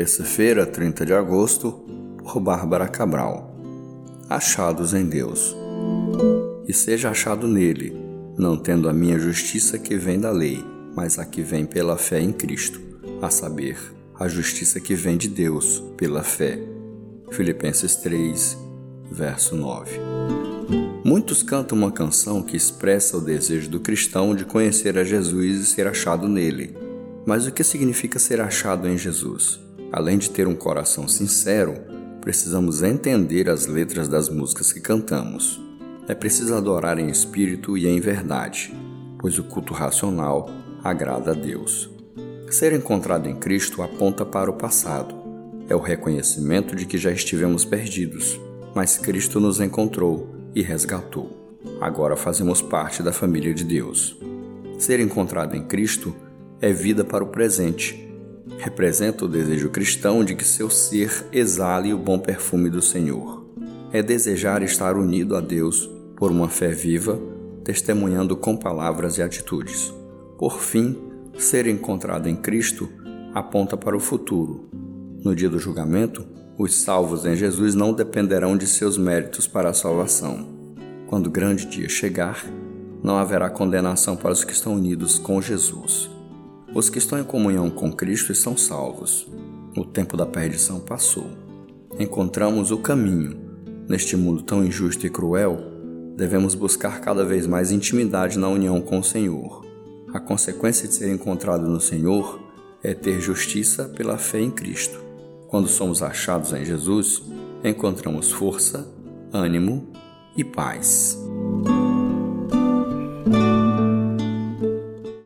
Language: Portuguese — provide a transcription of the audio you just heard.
Terça-feira, 30 de agosto, por Bárbara Cabral. Achados em Deus. E seja achado nele, não tendo a minha justiça que vem da lei, mas a que vem pela fé em Cristo, a saber, a justiça que vem de Deus pela fé. Filipenses 3, verso 9. Muitos cantam uma canção que expressa o desejo do cristão de conhecer a Jesus e ser achado nele. Mas o que significa ser achado em Jesus? Além de ter um coração sincero, precisamos entender as letras das músicas que cantamos. É preciso adorar em espírito e em verdade, pois o culto racional agrada a Deus. Ser encontrado em Cristo aponta para o passado. É o reconhecimento de que já estivemos perdidos, mas Cristo nos encontrou e resgatou. Agora fazemos parte da família de Deus. Ser encontrado em Cristo é vida para o presente representa o desejo cristão de que seu ser exale o bom perfume do Senhor. É desejar estar unido a Deus por uma fé viva, testemunhando com palavras e atitudes. Por fim, ser encontrado em Cristo aponta para o futuro. No dia do julgamento, os salvos em Jesus não dependerão de seus méritos para a salvação. Quando o grande dia chegar, não haverá condenação para os que estão unidos com Jesus. Os que estão em comunhão com Cristo estão salvos. O tempo da perdição passou. Encontramos o caminho. Neste mundo tão injusto e cruel, devemos buscar cada vez mais intimidade na união com o Senhor. A consequência de ser encontrado no Senhor é ter justiça pela fé em Cristo. Quando somos achados em Jesus, encontramos força, ânimo e paz.